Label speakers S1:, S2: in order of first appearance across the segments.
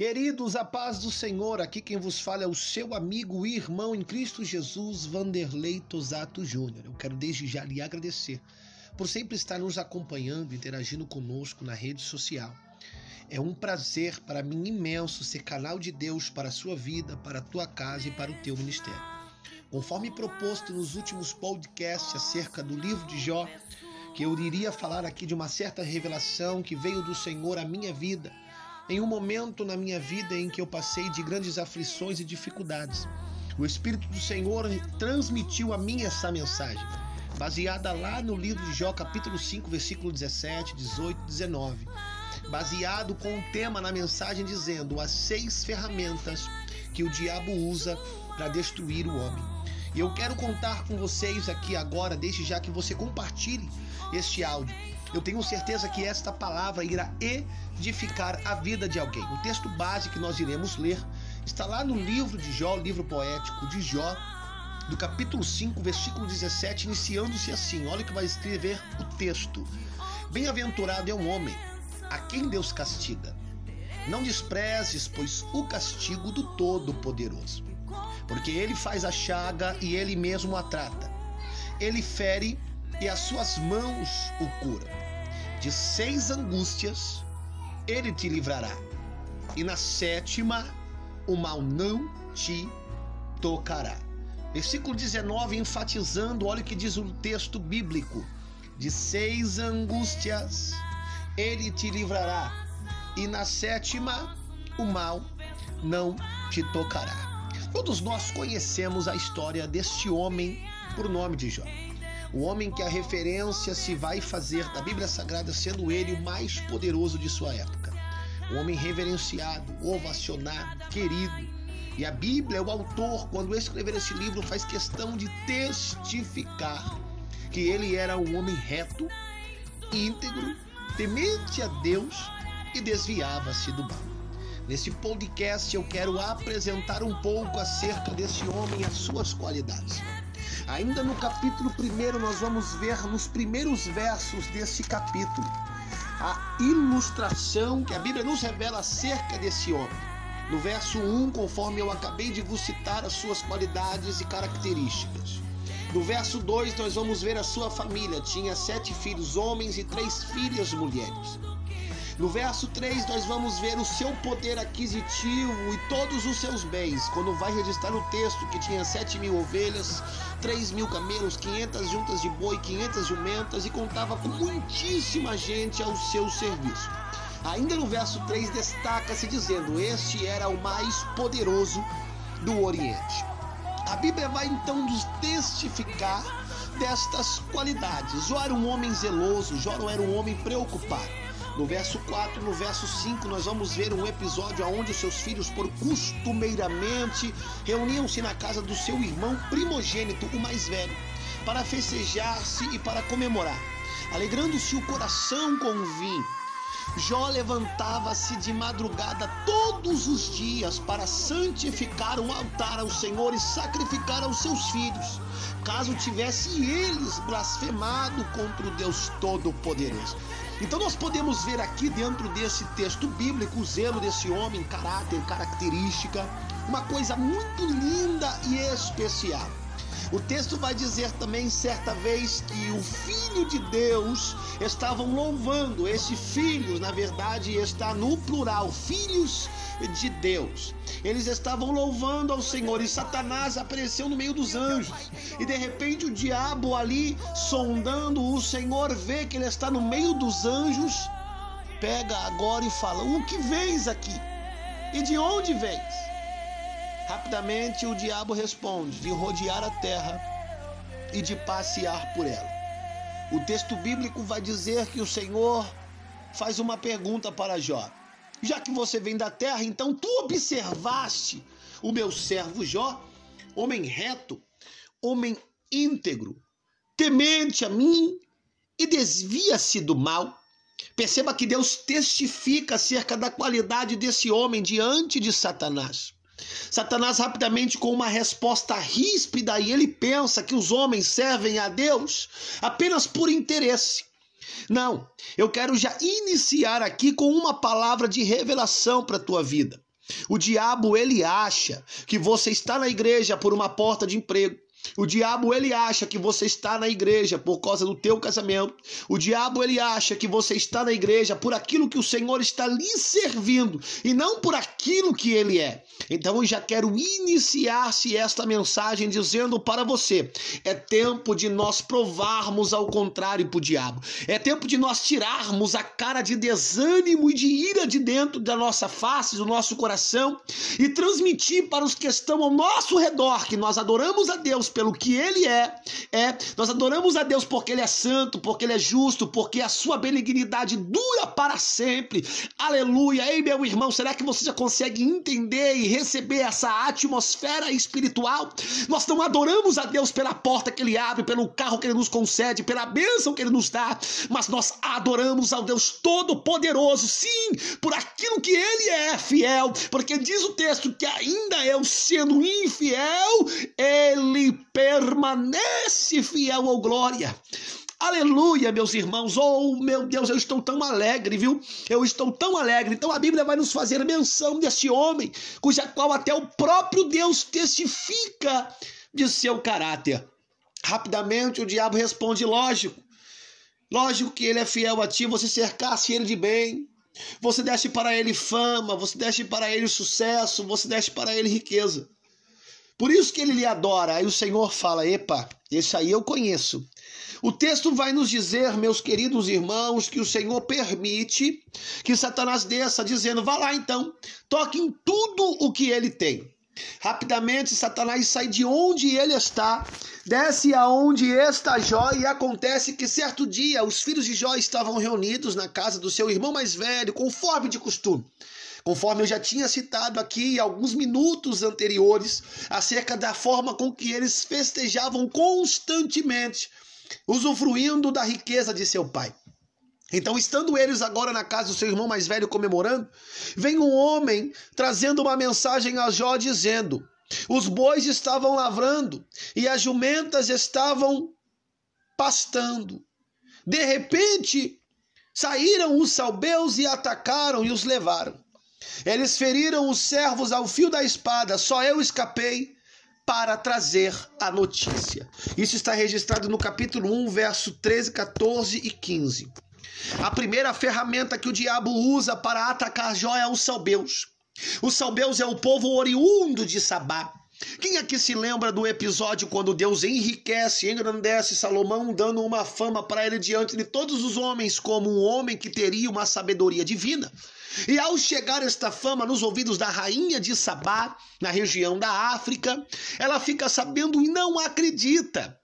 S1: Queridos, a paz do Senhor, aqui quem vos fala é o seu amigo e irmão em Cristo Jesus, Vanderlei Tosato Júnior. Eu quero desde já lhe agradecer por sempre estar nos acompanhando, interagindo conosco na rede social. É um prazer para mim imenso ser canal de Deus para a sua vida, para a tua casa e para o teu ministério. Conforme proposto nos últimos podcasts acerca do livro de Jó, que eu iria falar aqui de uma certa revelação que veio do Senhor à minha vida em um momento na minha vida em que eu passei de grandes aflições e dificuldades. O Espírito do Senhor transmitiu a mim essa mensagem, baseada lá no livro de Jó, capítulo 5, versículo 17, 18 19. Baseado com o tema na mensagem dizendo as seis ferramentas que o diabo usa para destruir o homem. E eu quero contar com vocês aqui agora, desde já que você compartilhe este áudio eu tenho certeza que esta palavra irá edificar a vida de alguém. O texto base que nós iremos ler está lá no livro de Jó, livro poético de Jó, do capítulo 5, versículo 17, iniciando-se assim. Olha que vai escrever o texto. Bem-aventurado é um homem a quem Deus castiga. Não desprezes, pois, o castigo do Todo-Poderoso, porque ele faz a chaga e ele mesmo a trata. Ele fere e as suas mãos o curam. De seis angústias ele te livrará, e na sétima o mal não te tocará. Versículo 19, enfatizando, olha o que diz o texto bíblico: de seis angústias ele te livrará, e na sétima o mal não te tocará. Todos nós conhecemos a história deste homem por nome de Jó. O homem que a referência se vai fazer da Bíblia Sagrada sendo ele o mais poderoso de sua época. Um homem reverenciado, ovacionado, querido. E a Bíblia, o autor, quando escrever esse livro, faz questão de testificar que ele era um homem reto, íntegro, temente a Deus e desviava-se do mal. Nesse podcast eu quero apresentar um pouco acerca desse homem e as suas qualidades. Ainda no capítulo 1, nós vamos ver nos primeiros versos desse capítulo a ilustração que a Bíblia nos revela acerca desse homem. No verso 1, conforme eu acabei de vos citar as suas qualidades e características. No verso 2, nós vamos ver a sua família. Tinha sete filhos homens e três filhas mulheres. No verso 3, nós vamos ver o seu poder aquisitivo e todos os seus bens. Quando vai registrar o texto que tinha 7 mil ovelhas, 3 mil camelos, 500 juntas de boi, 500 jumentas e contava com muitíssima gente ao seu serviço. Ainda no verso 3 destaca-se dizendo: Este era o mais poderoso do Oriente. A Bíblia vai então nos testificar destas qualidades. Jó era um homem zeloso, Jó era um homem preocupado. No verso 4, no verso 5, nós vamos ver um episódio onde os seus filhos, por costumeiramente, reuniam-se na casa do seu irmão primogênito, o mais velho, para festejar-se e para comemorar, alegrando-se o coração com o vinho. Jó levantava-se de madrugada todos os dias para santificar um altar ao Senhor e sacrificar aos seus filhos, caso tivesse eles blasfemado contra o Deus Todo-Poderoso. Então nós podemos ver aqui dentro desse texto bíblico o zelo desse homem, caráter, característica, uma coisa muito linda e especial. O texto vai dizer também certa vez que o Filho de Deus estavam louvando. Esse filho, na verdade, está no plural, filhos de Deus. Eles estavam louvando ao Senhor e Satanás apareceu no meio dos anjos. E de repente o diabo ali sondando o Senhor vê que ele está no meio dos anjos, pega agora e fala: "O que vens aqui? E de onde vens?" Rapidamente o diabo responde: "De rodear a terra e de passear por ela." O texto bíblico vai dizer que o Senhor faz uma pergunta para Jó. Já que você vem da terra, então tu observaste o meu servo Jó, homem reto, homem íntegro, temente a mim e desvia-se do mal. Perceba que Deus testifica acerca da qualidade desse homem diante de Satanás. Satanás rapidamente com uma resposta ríspida e ele pensa que os homens servem a Deus apenas por interesse. Não, eu quero já iniciar aqui com uma palavra de revelação para a tua vida. O diabo ele acha que você está na igreja por uma porta de emprego. O diabo ele acha que você está na igreja por causa do teu casamento. O diabo ele acha que você está na igreja por aquilo que o Senhor está lhe servindo e não por aquilo que ele é. Então eu já quero iniciar-se esta mensagem dizendo para você: é tempo de nós provarmos ao contrário para o diabo. É tempo de nós tirarmos a cara de desânimo e de ira de dentro da nossa face, do nosso coração e transmitir para os que estão ao nosso redor que nós adoramos a Deus pelo que ele é, é. Nós adoramos a Deus porque ele é santo, porque ele é justo, porque a sua benignidade dura para sempre. Aleluia. Ei, meu irmão, será que você já consegue entender e receber essa atmosfera espiritual? Nós não adoramos a Deus pela porta que ele abre, pelo carro que ele nos concede, pela bênção que ele nos dá, mas nós adoramos ao Deus Todo-Poderoso, sim, por aquilo que ele é fiel, porque diz o texto que ainda eu sendo infiel, ele permanece fiel ao glória. Aleluia, meus irmãos. Oh, meu Deus, eu estou tão alegre, viu? Eu estou tão alegre. Então a Bíblia vai nos fazer menção desse homem, cuja qual até o próprio Deus testifica de seu caráter. Rapidamente o diabo responde: lógico. Lógico que ele é fiel a ti, você cercasse ele de bem. Você deste para ele fama, você deste para ele sucesso, você deste para ele riqueza. Por isso que ele lhe adora. Aí o Senhor fala: Epa, esse aí eu conheço. O texto vai nos dizer, meus queridos irmãos, que o Senhor permite que Satanás desça, dizendo: Vá lá então, toque em tudo o que ele tem. Rapidamente, Satanás sai de onde ele está, desce aonde está Jó, e acontece que certo dia os filhos de Jó estavam reunidos na casa do seu irmão mais velho, conforme de costume. Conforme eu já tinha citado aqui alguns minutos anteriores, acerca da forma com que eles festejavam constantemente, usufruindo da riqueza de seu pai. Então, estando eles agora na casa do seu irmão mais velho comemorando, vem um homem trazendo uma mensagem a Jó dizendo: os bois estavam lavrando e as jumentas estavam pastando. De repente, saíram os salbeus e atacaram e os levaram. Eles feriram os servos ao fio da espada, só eu escapei para trazer a notícia. Isso está registrado no capítulo 1, verso 13, 14 e 15. A primeira ferramenta que o diabo usa para atacar Jó é os salbeus. Os salbeus é o povo oriundo de Sabá. Quem aqui se lembra do episódio quando Deus enriquece, engrandece Salomão, dando uma fama para ele diante de todos os homens, como um homem que teria uma sabedoria divina? E ao chegar esta fama nos ouvidos da rainha de Sabá, na região da África, ela fica sabendo e não acredita.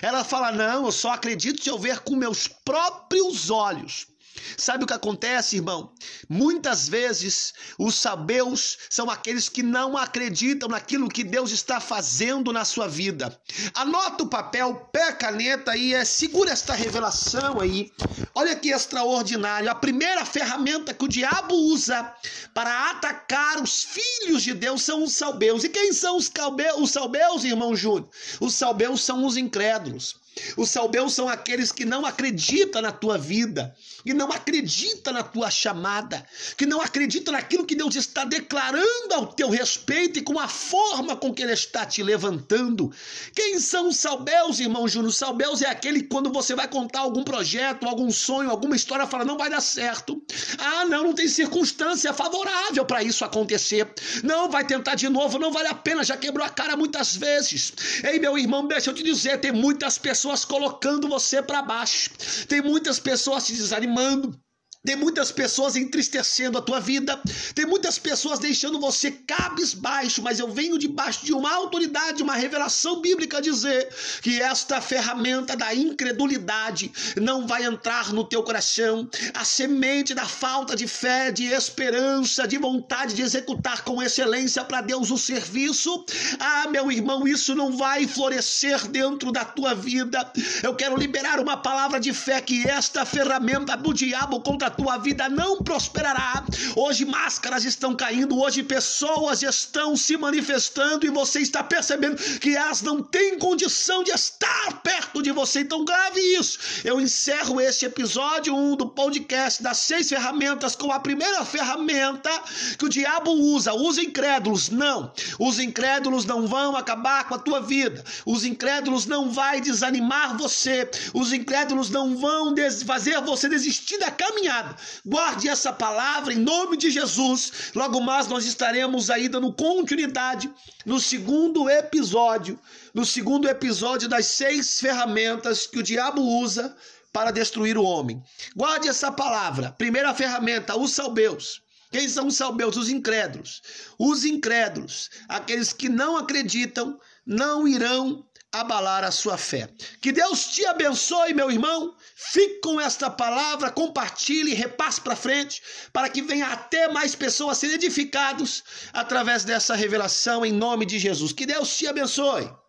S1: Ela fala: Não, eu só acredito se eu ver com meus próprios olhos. Sabe o que acontece, irmão? Muitas vezes os sabeus são aqueles que não acreditam naquilo que Deus está fazendo na sua vida. Anota o papel, pé a caneta e é, segura esta revelação aí. Olha que extraordinário. A primeira ferramenta que o diabo usa para atacar os filhos de Deus são os salbeus. E quem são os, calbeus, os salbeus, irmão Júnior? Os salbeus são os incrédulos. Os salbeus são aqueles que não acreditam na tua vida, que não acreditam na tua chamada, que não acreditam naquilo que Deus está declarando ao teu respeito e com a forma com que Ele está te levantando. Quem são os salbeus, irmão Júnior? Salbeus é aquele que quando você vai contar algum projeto, algum sonho, alguma história, fala, não vai dar certo. Ah, não, não tem circunstância favorável para isso acontecer. Não, vai tentar de novo, não vale a pena, já quebrou a cara muitas vezes. Ei, meu irmão, deixa eu te dizer, tem muitas pessoas pessoas colocando você para baixo. Tem muitas pessoas te desanimando. Tem muitas pessoas entristecendo a tua vida, tem muitas pessoas deixando você cabisbaixo, mas eu venho debaixo de uma autoridade, uma revelação bíblica dizer que esta ferramenta da incredulidade não vai entrar no teu coração. A semente da falta de fé, de esperança, de vontade de executar com excelência para Deus o serviço. Ah, meu irmão, isso não vai florescer dentro da tua vida. Eu quero liberar uma palavra de fé que esta ferramenta do diabo contra tua vida não prosperará. Hoje máscaras estão caindo, hoje pessoas estão se manifestando e você está percebendo que elas não têm condição de estar perto de você. Então grave isso. Eu encerro este episódio 1 do podcast das seis ferramentas com a primeira ferramenta que o diabo usa. Usa incrédulos. Não. Os incrédulos não vão acabar com a tua vida. Os incrédulos não vai desanimar você. Os incrédulos não vão fazer você desistir da caminhada. Guarde essa palavra em nome de Jesus. Logo mais nós estaremos aí dando continuidade no segundo episódio, no segundo episódio das seis ferramentas que o diabo usa para destruir o homem. Guarde essa palavra. Primeira ferramenta, os salbeus. Quem são os salbeus? Os incrédulos. Os incrédulos, aqueles que não acreditam, não irão abalar a sua fé. Que Deus te abençoe, meu irmão. Fique com esta palavra, compartilhe, repasse para frente, para que venha até mais pessoas serem edificados através dessa revelação em nome de Jesus. Que Deus te abençoe.